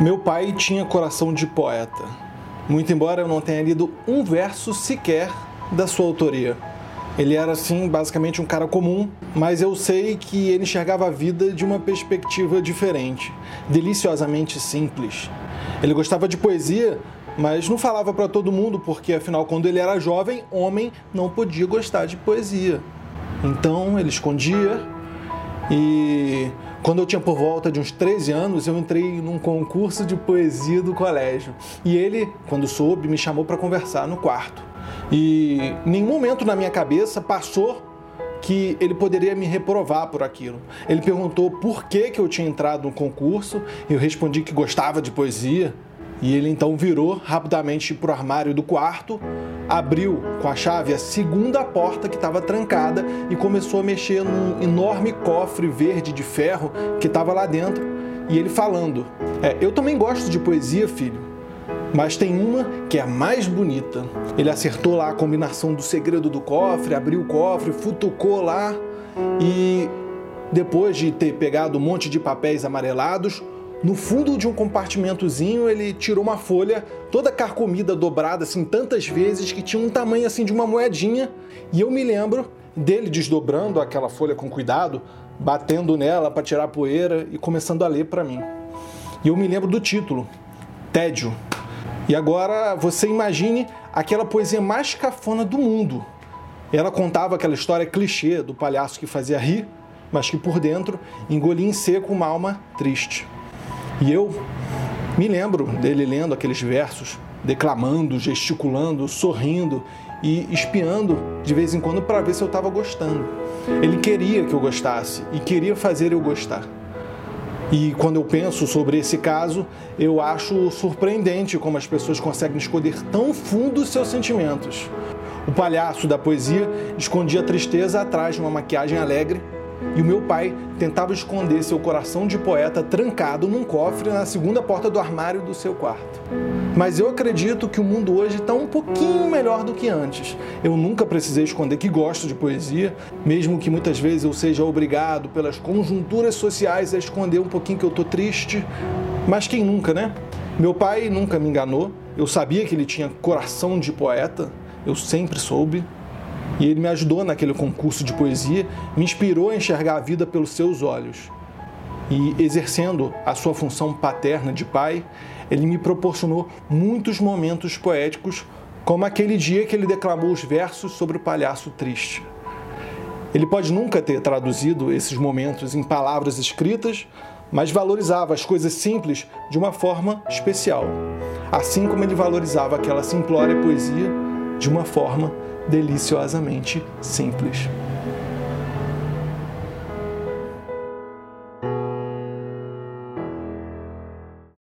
Meu pai tinha coração de poeta, muito embora eu não tenha lido um verso sequer da sua autoria. Ele era, assim, basicamente um cara comum, mas eu sei que ele enxergava a vida de uma perspectiva diferente, deliciosamente simples. Ele gostava de poesia, mas não falava para todo mundo, porque afinal, quando ele era jovem, homem não podia gostar de poesia. Então ele escondia e quando eu tinha por volta de uns 13 anos, eu entrei num concurso de poesia do colégio. E ele, quando soube, me chamou para conversar no quarto. E nenhum momento na minha cabeça passou que ele poderia me reprovar por aquilo. Ele perguntou por que, que eu tinha entrado no concurso, eu respondi que gostava de poesia. E ele então virou rapidamente para o armário do quarto, abriu com a chave a segunda porta que estava trancada e começou a mexer num enorme cofre verde de ferro que estava lá dentro. E ele falando: é, Eu também gosto de poesia, filho, mas tem uma que é a mais bonita. Ele acertou lá a combinação do segredo do cofre, abriu o cofre, futucou lá e depois de ter pegado um monte de papéis amarelados, no fundo de um compartimentozinho, ele tirou uma folha toda carcomida, dobrada assim tantas vezes que tinha um tamanho assim de uma moedinha. E eu me lembro dele desdobrando aquela folha com cuidado, batendo nela para tirar a poeira e começando a ler para mim. E eu me lembro do título, Tédio. E agora você imagine aquela poesia mais cafona do mundo. Ela contava aquela história clichê do palhaço que fazia rir, mas que por dentro engolia em seco uma alma triste. E eu me lembro dele lendo aqueles versos, declamando, gesticulando, sorrindo e espiando de vez em quando para ver se eu estava gostando. Ele queria que eu gostasse e queria fazer eu gostar. E quando eu penso sobre esse caso, eu acho surpreendente como as pessoas conseguem esconder tão fundo os seus sentimentos. O palhaço da poesia escondia a tristeza atrás de uma maquiagem alegre e o meu pai tentava esconder seu coração de poeta trancado num cofre na segunda porta do armário do seu quarto. Mas eu acredito que o mundo hoje está um pouquinho melhor do que antes. Eu nunca precisei esconder que gosto de poesia, mesmo que muitas vezes eu seja obrigado pelas conjunturas sociais a esconder um pouquinho que eu estou triste. Mas quem nunca, né? Meu pai nunca me enganou. Eu sabia que ele tinha coração de poeta, eu sempre soube. E ele me ajudou naquele concurso de poesia, me inspirou a enxergar a vida pelos seus olhos. E exercendo a sua função paterna de pai, ele me proporcionou muitos momentos poéticos, como aquele dia que ele declamou os versos sobre o palhaço triste. Ele pode nunca ter traduzido esses momentos em palavras escritas, mas valorizava as coisas simples de uma forma especial, assim como ele valorizava aquela simplória poesia de uma forma deliciosamente simples.